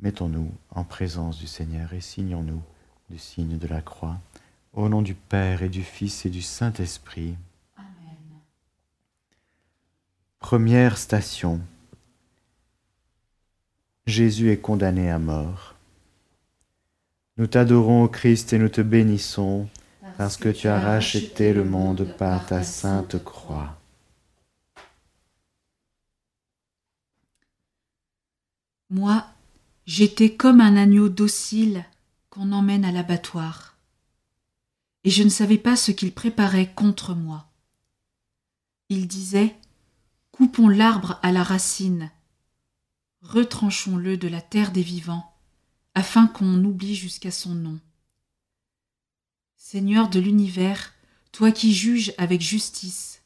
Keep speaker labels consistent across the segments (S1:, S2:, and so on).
S1: Mettons-nous en présence du Seigneur et signons-nous du signe de la croix. Au nom du Père et du Fils et du Saint-Esprit. Amen. Première station. Jésus est condamné à mort. Nous t'adorons, Christ, et nous te bénissons, parce que tu as racheté le monde par ta sainte croix.
S2: Moi, j'étais comme un agneau docile qu'on emmène à l'abattoir, et je ne savais pas ce qu'il préparait contre moi. Il disait Coupons l'arbre à la racine, retranchons-le de la terre des vivants, afin qu'on oublie jusqu'à son nom. Seigneur de l'univers, toi qui juges avec justice,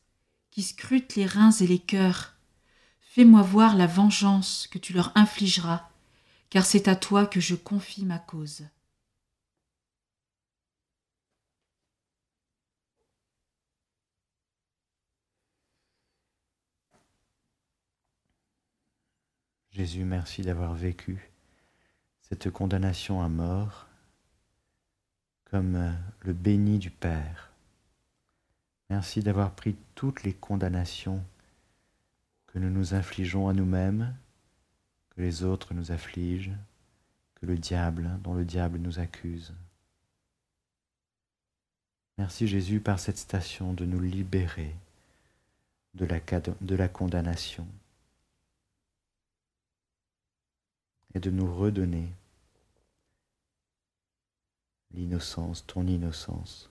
S2: qui scrutes les reins et les cœurs, fais-moi voir la vengeance que tu leur infligeras, car c'est à toi que je confie ma cause.
S1: Jésus, merci d'avoir vécu cette condamnation à mort comme euh, le béni du Père. Merci d'avoir pris toutes les condamnations que nous nous infligeons à nous-mêmes, que les autres nous affligent, que le diable, dont le diable nous accuse. Merci Jésus par cette station de nous libérer de la, de la condamnation et de nous redonner l'innocence, ton innocence.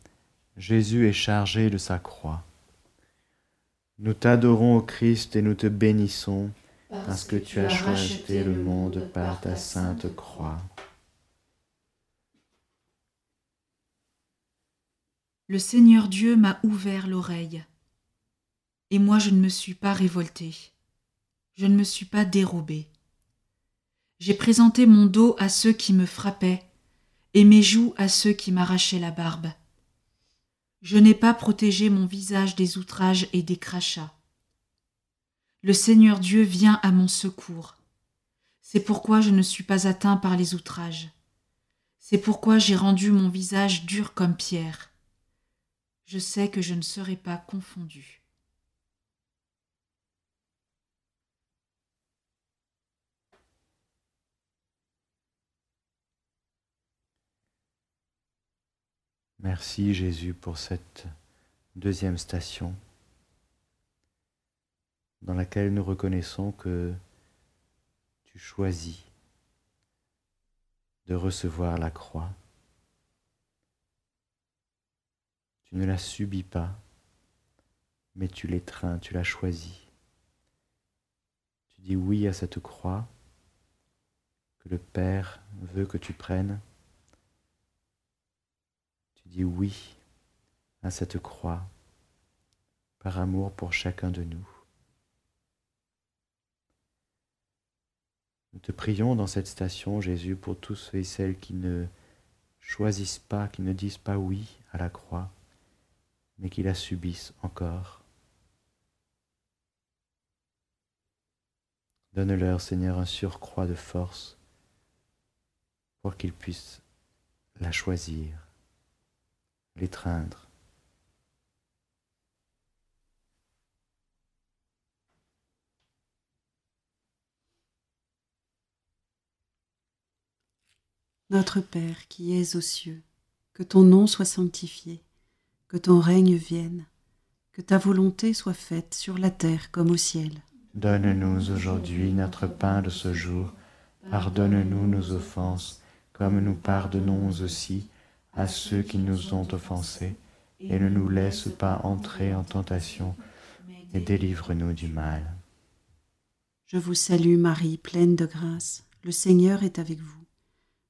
S1: Jésus est chargé de sa croix. Nous t'adorons, au Christ, et nous te bénissons, parce que tu as choisi le monde par ta sainte croix.
S2: le Seigneur Dieu m'a ouvert l'oreille. Et moi je ne me suis pas révolté, je ne me suis pas dérobé. J'ai présenté mon dos à ceux qui me frappaient, et mes joues à ceux qui m'arrachaient la barbe. Je n'ai pas protégé mon visage des outrages et des crachats. Le Seigneur Dieu vient à mon secours. C'est pourquoi je ne suis pas atteint par les outrages. C'est pourquoi j'ai rendu mon visage dur comme pierre je sais que je ne serai pas confondu.
S1: Merci Jésus pour cette deuxième station dans laquelle nous reconnaissons que tu choisis de recevoir la croix Tu ne la subis pas, mais tu l'étreins, tu la choisis. Tu dis oui à cette croix que le Père veut que tu prennes. Dis oui à cette croix par amour pour chacun de nous. Nous te prions dans cette station, Jésus, pour tous ceux et celles qui ne choisissent pas, qui ne disent pas oui à la croix mais qui la subissent encore. Donne-leur, Seigneur, un surcroît de force pour qu'ils puissent la choisir l'étreindre.
S3: Notre Père qui es aux cieux, que ton nom soit sanctifié, que ton règne vienne, que ta volonté soit faite sur la terre comme au ciel.
S1: Donne-nous aujourd'hui notre pain de ce jour. Pardonne-nous nos offenses, comme nous pardonnons aussi à ceux qui nous ont offensés, et ne nous laisse pas entrer en tentation, et délivre-nous du mal.
S3: Je vous salue Marie, pleine de grâce, le Seigneur est avec vous.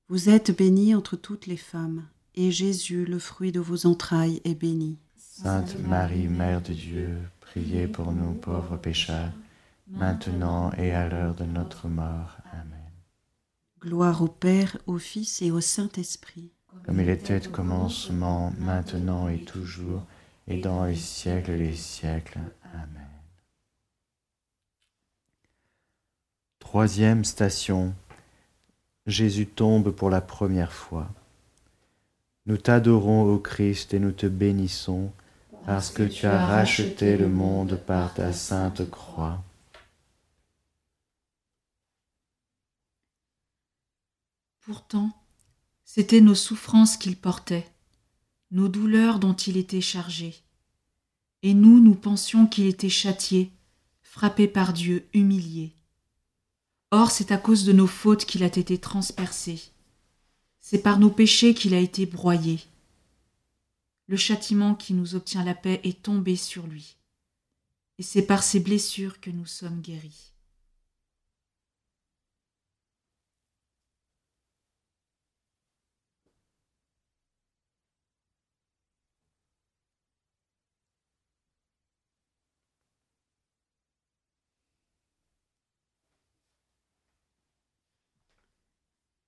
S3: Vous êtes bénie entre toutes les femmes, et Jésus, le fruit de vos entrailles, est béni.
S1: Sainte Marie, Mère de Dieu, priez pour nous pauvres pécheurs, maintenant et à l'heure de notre mort. Amen.
S3: Gloire au Père, au Fils et au Saint-Esprit.
S1: Comme il était au commencement, maintenant et toujours, et dans les siècles des siècles. Amen. Troisième station. Jésus tombe pour la première fois. Nous t'adorons, ô Christ, et nous te bénissons, parce que tu as racheté le monde par ta sainte croix.
S2: Pourtant, c'étaient nos souffrances qu'il portait, nos douleurs dont il était chargé. Et nous, nous pensions qu'il était châtié, frappé par Dieu, humilié. Or, c'est à cause de nos fautes qu'il a été transpercé. C'est par nos péchés qu'il a été broyé. Le châtiment qui nous obtient la paix est tombé sur lui. Et c'est par ses blessures que nous sommes guéris.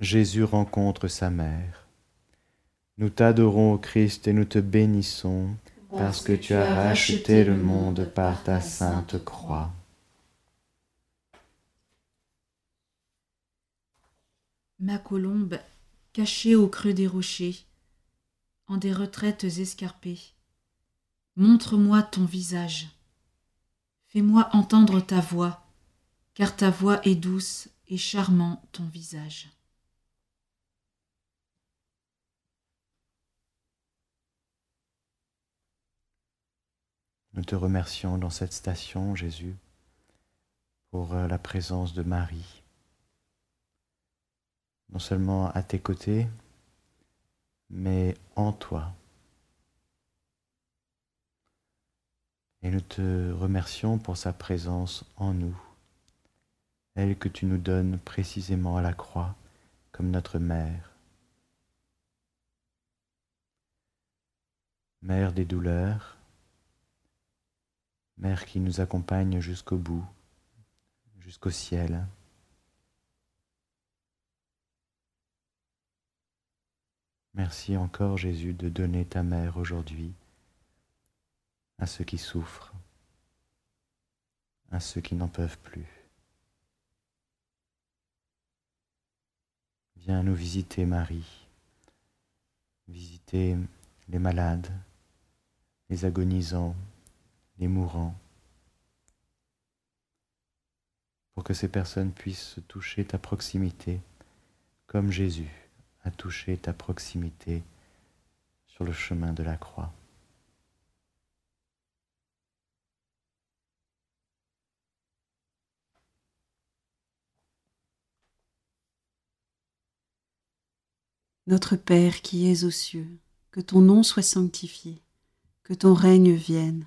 S1: Jésus rencontre sa mère. Nous t'adorons, ô Christ, et nous te bénissons, parce que tu as racheté le monde par ta sainte croix.
S2: Ma colombe, cachée au creux des rochers, en des retraites escarpées, montre-moi ton visage. Fais-moi entendre ta voix, car ta voix est douce et charmant ton visage.
S1: Nous te remercions dans cette station, Jésus, pour euh, la présence de Marie, non seulement à tes côtés, mais en toi. Et nous te remercions pour sa présence en nous, elle que tu nous donnes précisément à la croix comme notre mère. Mère des douleurs, Mère qui nous accompagne jusqu'au bout, jusqu'au ciel. Merci encore Jésus de donner ta mère aujourd'hui à ceux qui souffrent, à ceux qui n'en peuvent plus. Viens nous visiter Marie, visiter les malades, les agonisants, les mourants, pour que ces personnes puissent toucher ta proximité, comme Jésus a touché ta proximité sur le chemin de la croix.
S3: Notre Père qui es aux cieux, que ton nom soit sanctifié, que ton règne vienne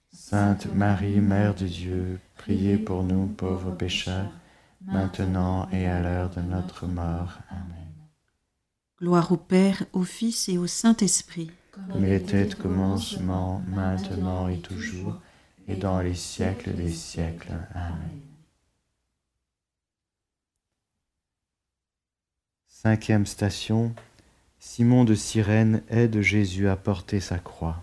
S1: Sainte Marie, Mère de Dieu, priez pour nous pauvres pécheurs, maintenant et à l'heure de notre mort. Amen.
S3: Gloire au Père, au Fils et au Saint-Esprit.
S1: Comme il était au commencement, maintenant et toujours, et dans les siècles des siècles. Amen. Cinquième station, Simon de Cyrène aide Jésus à porter sa croix.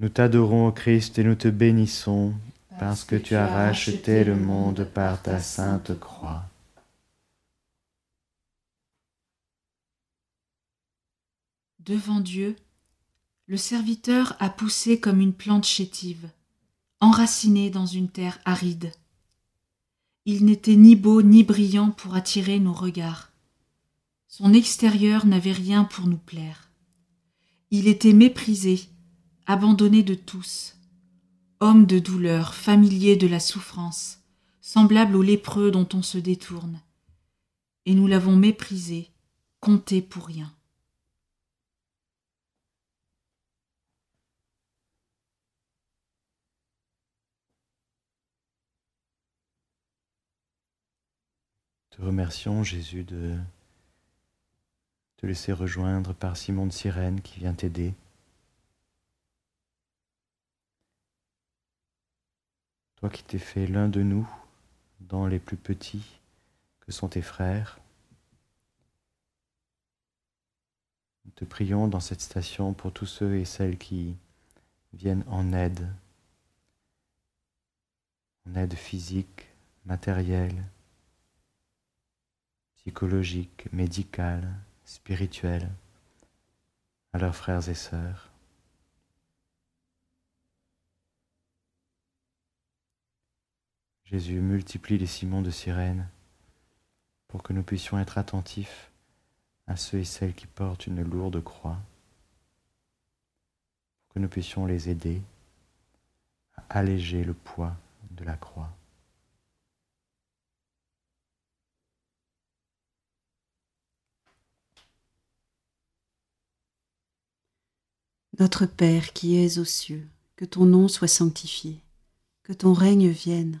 S1: Nous t'adorons, Christ, et nous te bénissons, parce que tu as racheté le monde par ta sainte croix.
S2: Devant Dieu, le serviteur a poussé comme une plante chétive, enraciné dans une terre aride. Il n'était ni beau ni brillant pour attirer nos regards. Son extérieur n'avait rien pour nous plaire. Il était méprisé, abandonné de tous, homme de douleur, familier de la souffrance, semblable au lépreux dont on se détourne. Et nous l'avons méprisé, compté pour rien.
S1: Te remercions, Jésus, de te laisser rejoindre par Simon de Cyrène qui vient t'aider. Toi qui t'es fait l'un de nous dans les plus petits que sont tes frères. Nous te prions dans cette station pour tous ceux et celles qui viennent en aide, en aide physique, matérielle, psychologique, médicale, spirituelle à leurs frères et sœurs. Jésus multiplie les Simons de sirène pour que nous puissions être attentifs à ceux et celles qui portent une lourde croix, pour que nous puissions les aider à alléger le poids de la croix.
S3: Notre Père qui es aux cieux, que ton nom soit sanctifié, que ton règne vienne,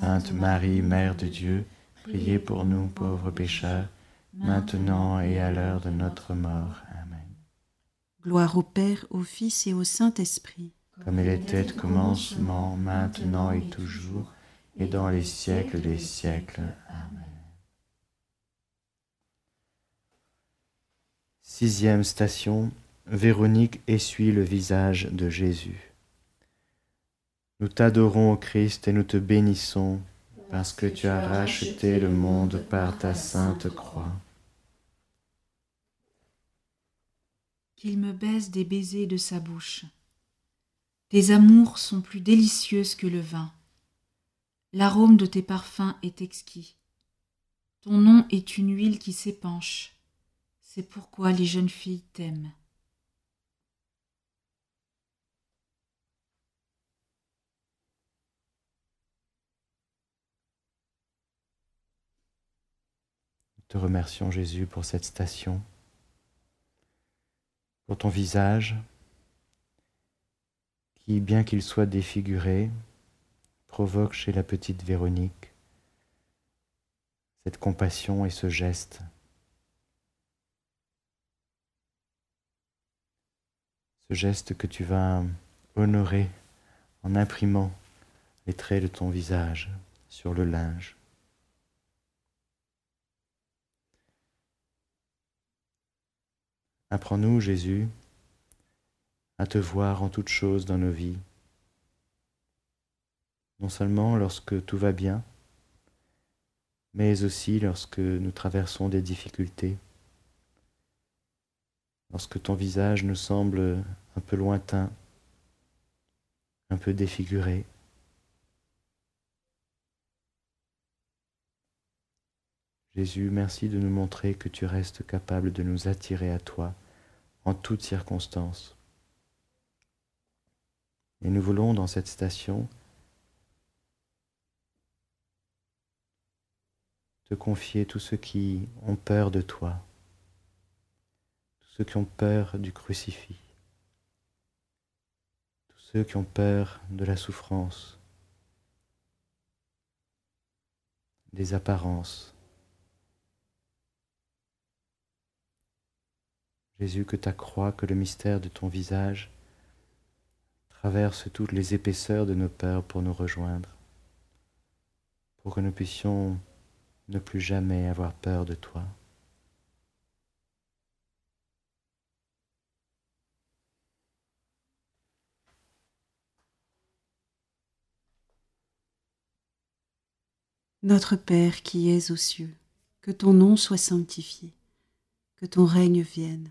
S1: Sainte Marie, Mère de Dieu, priez pour nous pauvres pécheurs, maintenant et à l'heure de notre mort. Amen.
S3: Gloire au Père, au Fils et au Saint-Esprit.
S1: Comme il était au commencement, maintenant et toujours, et dans les siècles des siècles. Amen. Sixième station, Véronique essuie le visage de Jésus. Nous t'adorons, ô Christ, et nous te bénissons, parce que tu as racheté le monde par ta sainte croix.
S2: Qu'il me baise des baisers de sa bouche. Tes amours sont plus délicieuses que le vin. L'arôme de tes parfums est exquis. Ton nom est une huile qui s'épanche. C'est pourquoi les jeunes filles t'aiment.
S1: Te remercions Jésus pour cette station, pour ton visage qui, bien qu'il soit défiguré, provoque chez la petite Véronique cette compassion et ce geste. ce geste que tu vas honorer en imprimant les traits de ton visage sur le linge. Apprends-nous, Jésus, à te voir en toutes choses dans nos vies, non seulement lorsque tout va bien, mais aussi lorsque nous traversons des difficultés, lorsque ton visage nous semble un peu lointain, un peu défiguré. Jésus, merci de nous montrer que tu restes capable de nous attirer à toi en toutes circonstances. Et nous voulons dans cette station te confier tous ceux qui ont peur de toi, tous ceux qui ont peur du crucifix, tous ceux qui ont peur de la souffrance, des apparences. Jésus, que ta croix, que le mystère de ton visage traverse toutes les épaisseurs de nos peurs pour nous rejoindre, pour que nous puissions ne plus jamais avoir peur de toi.
S3: Notre Père qui es aux cieux, que ton nom soit sanctifié, que ton règne vienne,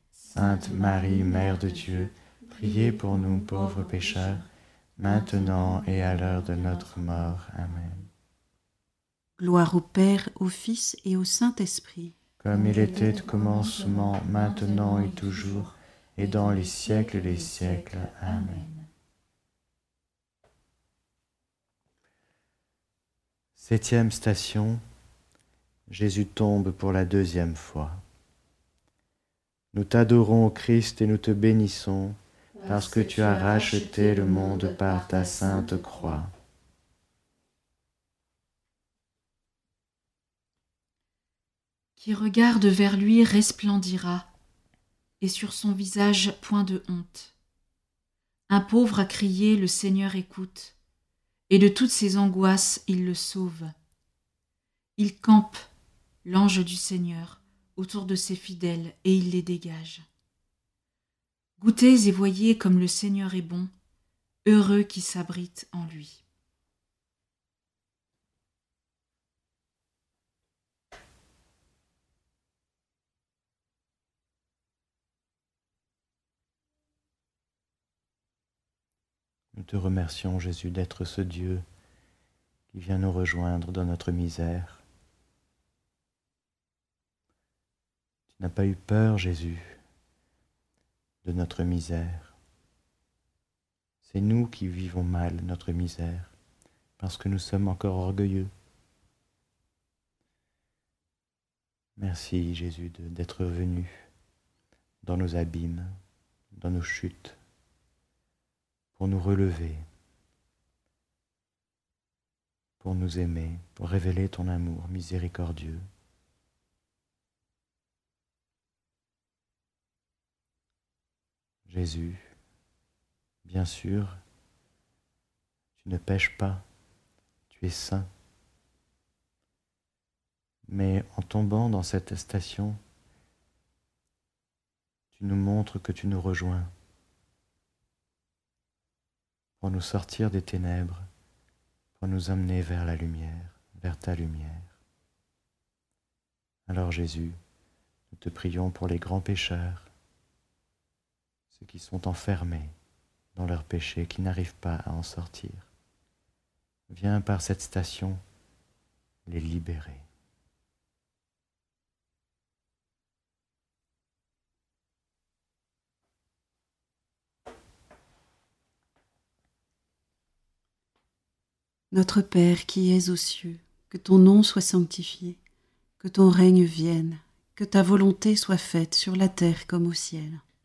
S1: Sainte Marie, Mère de Dieu, priez pour nous pauvres pécheurs, maintenant et à l'heure de notre mort. Amen.
S3: Gloire au Père, au Fils et au Saint-Esprit.
S1: Comme il était au commencement, maintenant et toujours, et dans les siècles des siècles. Amen. Septième station, Jésus tombe pour la deuxième fois. Nous t'adorons, Christ, et nous te bénissons, parce que tu as racheté le monde par ta sainte croix.
S2: qui regarde vers lui resplendira, et sur son visage point de honte. Un pauvre a crié, le Seigneur écoute, et de toutes ses angoisses il le sauve. Il campe, l'ange du Seigneur, autour de ses fidèles, et il les dégage. Goûtez et voyez comme le Seigneur est bon, heureux qui s'abrite en lui.
S1: Nous te remercions, Jésus, d'être ce Dieu qui vient nous rejoindre dans notre misère. N'as pas eu peur, Jésus, de notre misère. C'est nous qui vivons mal notre misère, parce que nous sommes encore orgueilleux. Merci, Jésus, d'être venu dans nos abîmes, dans nos chutes pour nous relever, pour nous aimer, pour révéler ton amour miséricordieux. Jésus, bien sûr, tu ne pêches pas, tu es saint. Mais en tombant dans cette station, tu nous montres que tu nous rejoins pour nous sortir des ténèbres, pour nous amener vers la lumière, vers ta lumière. Alors Jésus, nous te prions pour les grands pécheurs, ceux qui sont enfermés dans leurs péchés, qui n'arrivent pas à en sortir. Viens par cette station les libérer.
S3: Notre Père qui es aux cieux, que ton nom soit sanctifié, que ton règne vienne, que ta volonté soit faite sur la terre comme au ciel.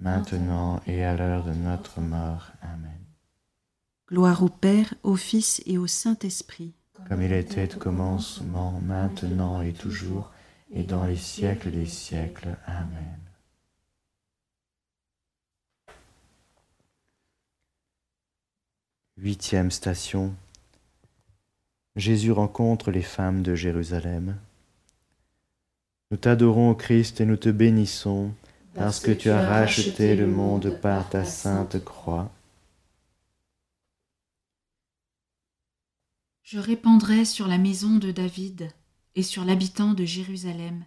S1: maintenant et à l'heure de notre mort. Amen.
S3: Gloire au Père, au Fils et au Saint-Esprit.
S1: Comme il était au commencement, maintenant et toujours, et dans les siècles des siècles. Amen. Huitième station. Jésus rencontre les femmes de Jérusalem. Nous t'adorons, Christ, et nous te bénissons, parce que tu as racheté le monde par ta sainte croix.
S2: Je répandrai sur la maison de David et sur l'habitant de Jérusalem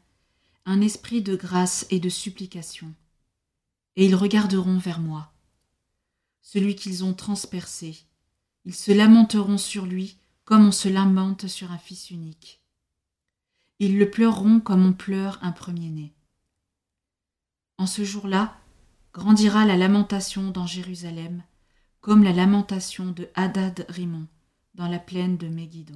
S2: un esprit de grâce et de supplication, et ils regarderont vers moi, celui qu'ils ont transpercé. Ils se lamenteront sur lui comme on se lamente sur un fils unique. Ils le pleureront comme on pleure un premier-né. En ce jour-là, grandira la lamentation dans Jérusalem, comme la lamentation de Hadad Rimon dans la plaine de Megiddo.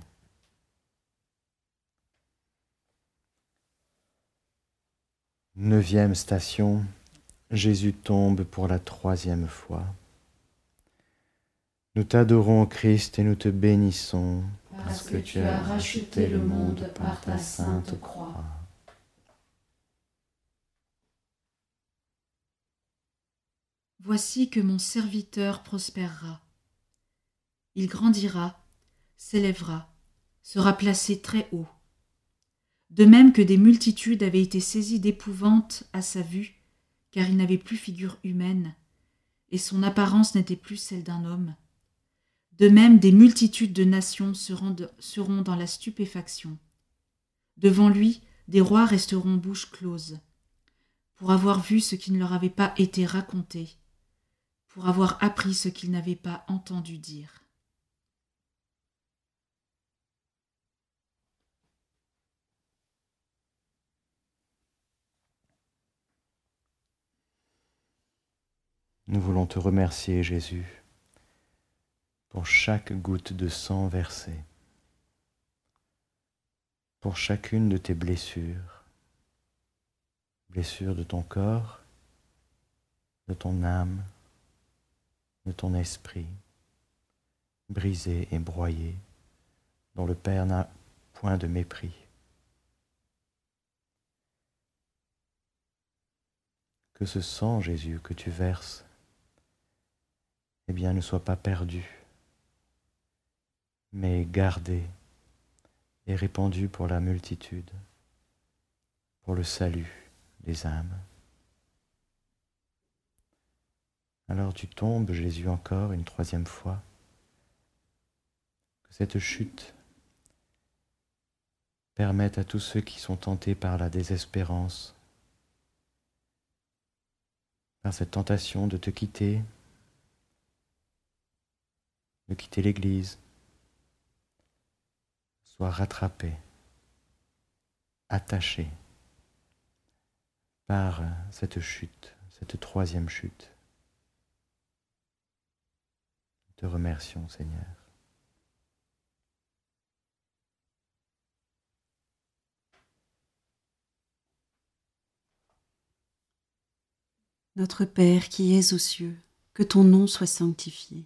S1: Neuvième station, Jésus tombe pour la troisième fois. Nous t'adorons, Christ, et nous te bénissons, parce que tu as racheté le monde par ta sainte croix.
S2: Voici que mon serviteur prospérera. Il grandira, s'élèvera, sera placé très haut. De même que des multitudes avaient été saisies d'épouvante à sa vue, car il n'avait plus figure humaine, et son apparence n'était plus celle d'un homme. De même, des multitudes de nations seront, dans la stupéfaction. Devant lui, des rois resteront bouche close, pour avoir vu ce qui ne leur avait pas été raconté, pour avoir appris ce qu'ils n'avaient pas entendu dire.
S1: Nous voulons te remercier, Jésus, pour chaque goutte de sang versée, pour chacune de tes blessures, blessures de ton corps, de ton âme, de ton esprit, brisées et broyées, dont le Père n'a point de mépris. Que ce sang, Jésus, que tu verses, eh bien, ne soit pas perdu, mais gardé et répandu pour la multitude, pour le salut des âmes. Alors tu tombes, Jésus, encore une troisième fois. Que cette chute permette à tous ceux qui sont tentés par la désespérance, par cette tentation de te quitter, quitter l'Église, soit rattrapés, attachés par cette chute, cette troisième chute. Nous te remercions, Seigneur.
S3: Notre Père qui es aux cieux, que ton nom soit sanctifié,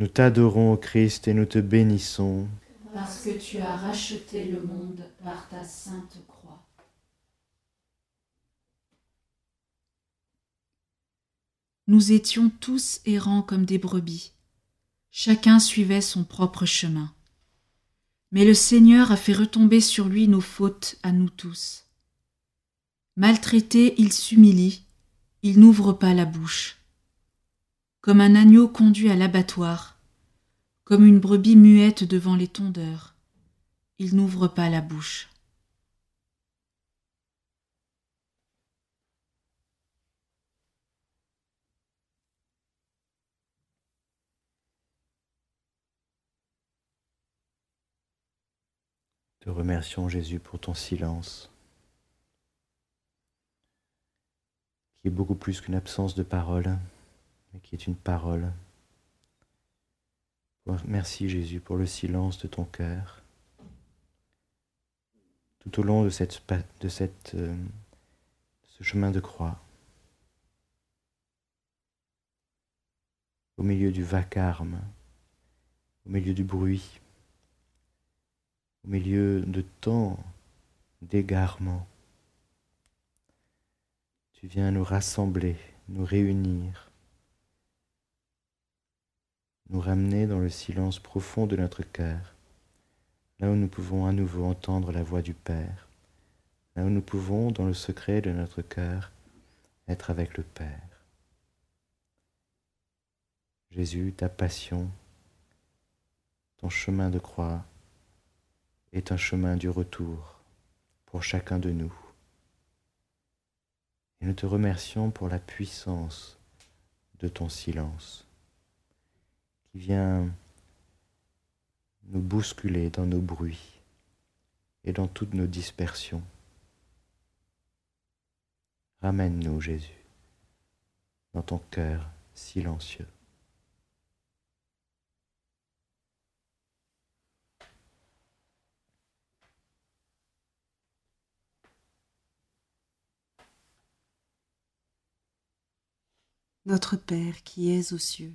S1: Nous t'adorons, Christ, et nous te bénissons.
S2: Parce que tu as racheté le monde par ta sainte croix. Nous étions tous errants comme des brebis. Chacun suivait son propre chemin. Mais le Seigneur a fait retomber sur lui nos fautes à nous tous. Maltraité, il s'humilie, il n'ouvre pas la bouche. Comme un agneau conduit à l'abattoir, comme une brebis muette devant les tondeurs, il n'ouvre pas la bouche.
S1: Te remercions, Jésus, pour ton silence, qui est beaucoup plus qu'une absence de parole, qui est une parole. Merci, Jésus, pour le silence de ton cœur. Tout au long de, cette, de euh, ce chemin de croix, au milieu du vacarme, au milieu du bruit, au milieu de tant d'égarements. Tu viens nous rassembler, nous réunir, nous ramener dans le silence profond de notre cœur, là où nous pouvons à nouveau entendre la voix du Père, là où nous pouvons, dans le secret de notre cœur, être avec le Père. Jésus, ta passion, ton chemin de croix, est un chemin du retour pour chacun de nous. Et nous te remercions pour la puissance de ton silence qui vient nous bousculer dans nos bruits et dans toutes nos dispersions. Ramène-nous, Jésus, dans ton cœur silencieux.
S3: Notre Père qui es aux cieux,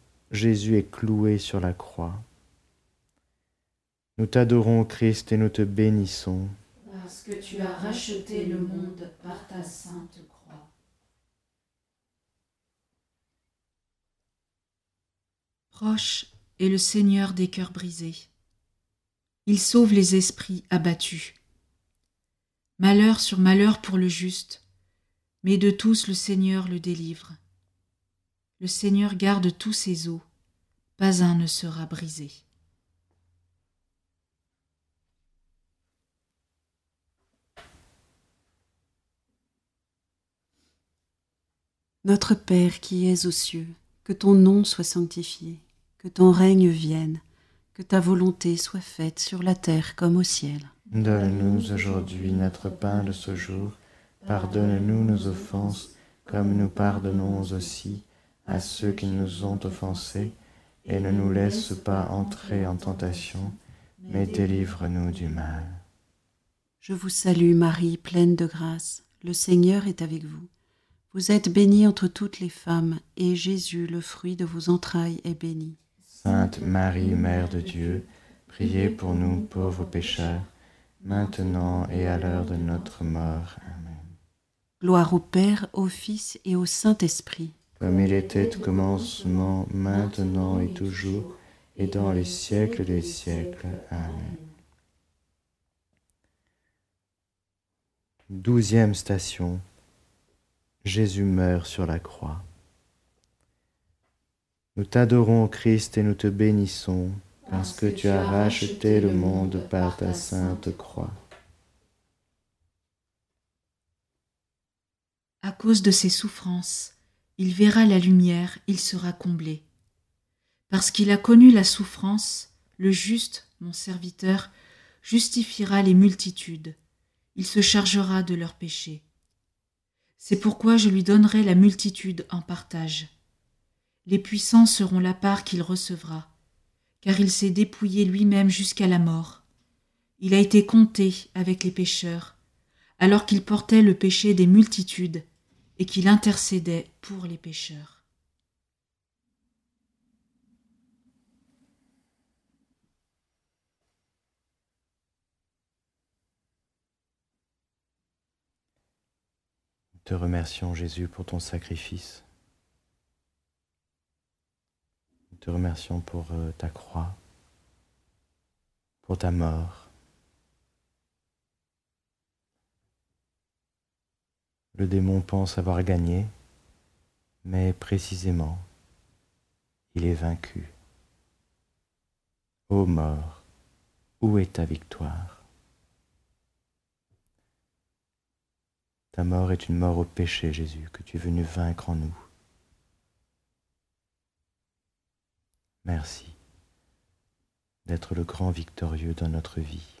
S1: Jésus est cloué sur la croix. Nous t'adorons, Christ, et nous te bénissons.
S2: Parce que tu as racheté le monde par ta sainte croix. Proche est le Seigneur des cœurs brisés. Il sauve les esprits abattus. Malheur sur malheur pour le juste, mais de tous le Seigneur le délivre. Le Seigneur garde tous ses os, pas un ne sera brisé.
S3: Notre Père qui es aux cieux, que ton nom soit sanctifié, que ton règne vienne, que ta volonté soit faite sur la terre comme au ciel.
S1: Donne-nous aujourd'hui notre pain de ce jour. Pardonne-nous nos offenses, comme nous pardonnons aussi à ceux qui nous ont offensés, et ne nous laisse pas entrer en tentation, mais délivre-nous du mal.
S3: Je vous salue Marie, pleine de grâce, le Seigneur est avec vous. Vous êtes bénie entre toutes les femmes, et Jésus, le fruit de vos entrailles, est béni.
S1: Sainte Marie, Mère de Dieu, priez pour nous pauvres pécheurs, maintenant et à l'heure de notre mort. Amen.
S3: Gloire au Père, au Fils et au Saint-Esprit.
S1: Comme il était au commencement, maintenant et toujours, et dans les siècles des siècles. Amen. Douzième station. Jésus meurt sur la croix. Nous t'adorons, Christ, et nous te bénissons, parce que tu as racheté le monde par ta sainte croix.
S2: À cause de ses souffrances, il verra la lumière, il sera comblé. Parce qu'il a connu la souffrance, le juste, mon serviteur, justifiera les multitudes, il se chargera de leurs péchés. C'est pourquoi je lui donnerai la multitude en partage les puissants seront la part qu'il recevra, car il s'est dépouillé lui-même jusqu'à la mort. Il a été compté avec les pécheurs, alors qu'il portait le péché des multitudes et qu'il intercédait pour les pécheurs.
S1: Nous te remercions Jésus pour ton sacrifice. te remercions pour euh, ta croix, pour ta mort. Le démon pense avoir gagné, mais précisément, il est vaincu. Ô mort, où est ta victoire? Ta mort est une mort au péché, Jésus, que tu es venu vaincre en nous. Merci d'être le grand victorieux dans notre vie.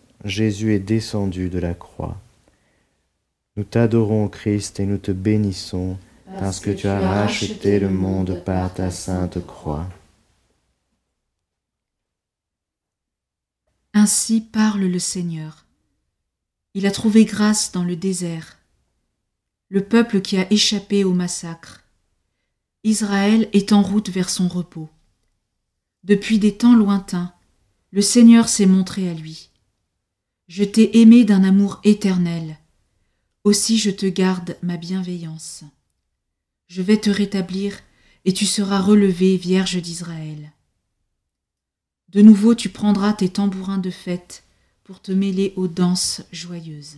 S1: Jésus est descendu de la croix. Nous t'adorons, Christ, et nous te bénissons, parce que tu as racheté le monde par ta sainte croix.
S2: Ainsi parle le Seigneur. Il a trouvé grâce dans le désert, le peuple qui a échappé au massacre. Israël est en route vers son repos. Depuis des temps lointains, le Seigneur s'est montré à lui. Je t'ai aimé d'un amour éternel, aussi je te garde ma bienveillance. Je vais te rétablir et tu seras relevé, Vierge d'Israël. De nouveau tu prendras tes tambourins de fête pour te mêler aux danses joyeuses.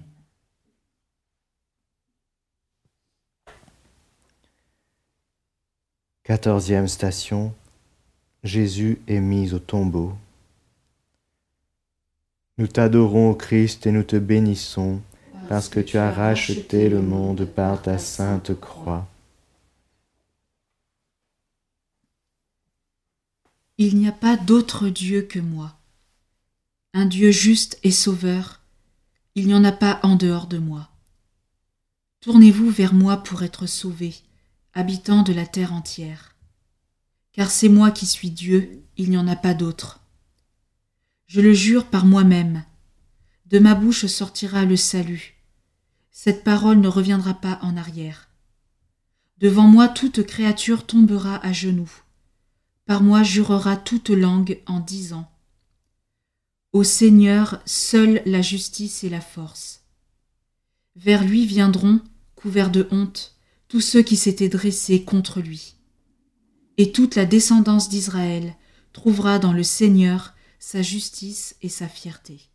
S1: Quatorzième station. Jésus est mis au tombeau. Nous t'adorons, Christ, et nous te bénissons, parce que tu as racheté le monde par ta sainte croix.
S2: Il n'y a pas d'autre Dieu que moi. Un Dieu juste et sauveur, il n'y en a pas en dehors de moi. Tournez-vous vers moi pour être sauvés habitant de la terre entière. Car c'est moi qui suis Dieu, il n'y en a pas d'autre. Je le jure par moi-même. De ma bouche sortira le salut. Cette parole ne reviendra pas en arrière. Devant moi toute créature tombera à genoux. Par moi jurera toute langue en disant Au Seigneur seule la justice et la force. Vers lui viendront, couverts de honte, tous ceux qui s'étaient dressés contre lui. Et toute la descendance d'Israël trouvera dans le Seigneur sa justice et sa fierté.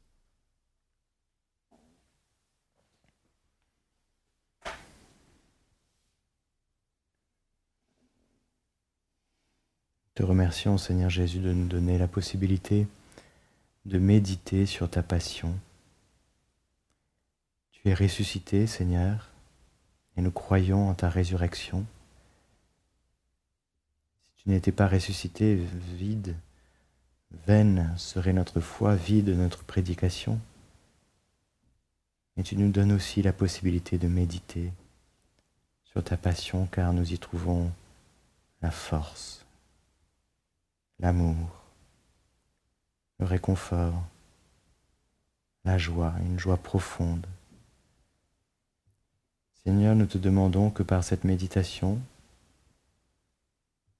S1: Te remercions, Seigneur Jésus, de nous donner la possibilité de méditer sur ta passion. Tu es ressuscité, Seigneur, et nous croyons en ta résurrection. Si tu n'étais pas ressuscité, vide, vaine serait notre foi, vide notre prédication. Et tu nous donnes aussi la possibilité de méditer sur ta passion car nous y trouvons la force, l'amour, le réconfort, la joie, une joie profonde. Seigneur, nous te demandons que par cette méditation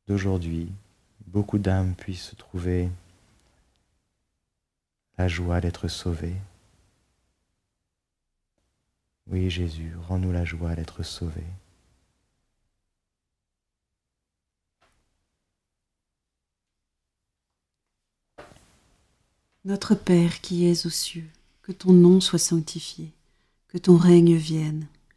S1: d'aujourd'hui, beaucoup d'âmes puissent trouver la joie d'être sauvées. Oui, Jésus, rends-nous la joie d'être sauvés.
S3: Notre Père qui es aux cieux, que ton nom soit sanctifié, que ton règne vienne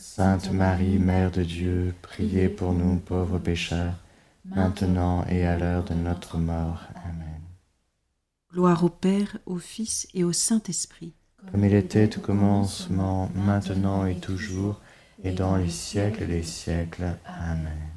S1: Sainte Marie, Mère de Dieu, priez pour nous pauvres pécheurs, maintenant et à l'heure de notre mort. Amen.
S3: Gloire au Père, au Fils et au Saint-Esprit.
S1: Comme il était au commencement, maintenant et toujours, et dans les siècles des siècles. Amen.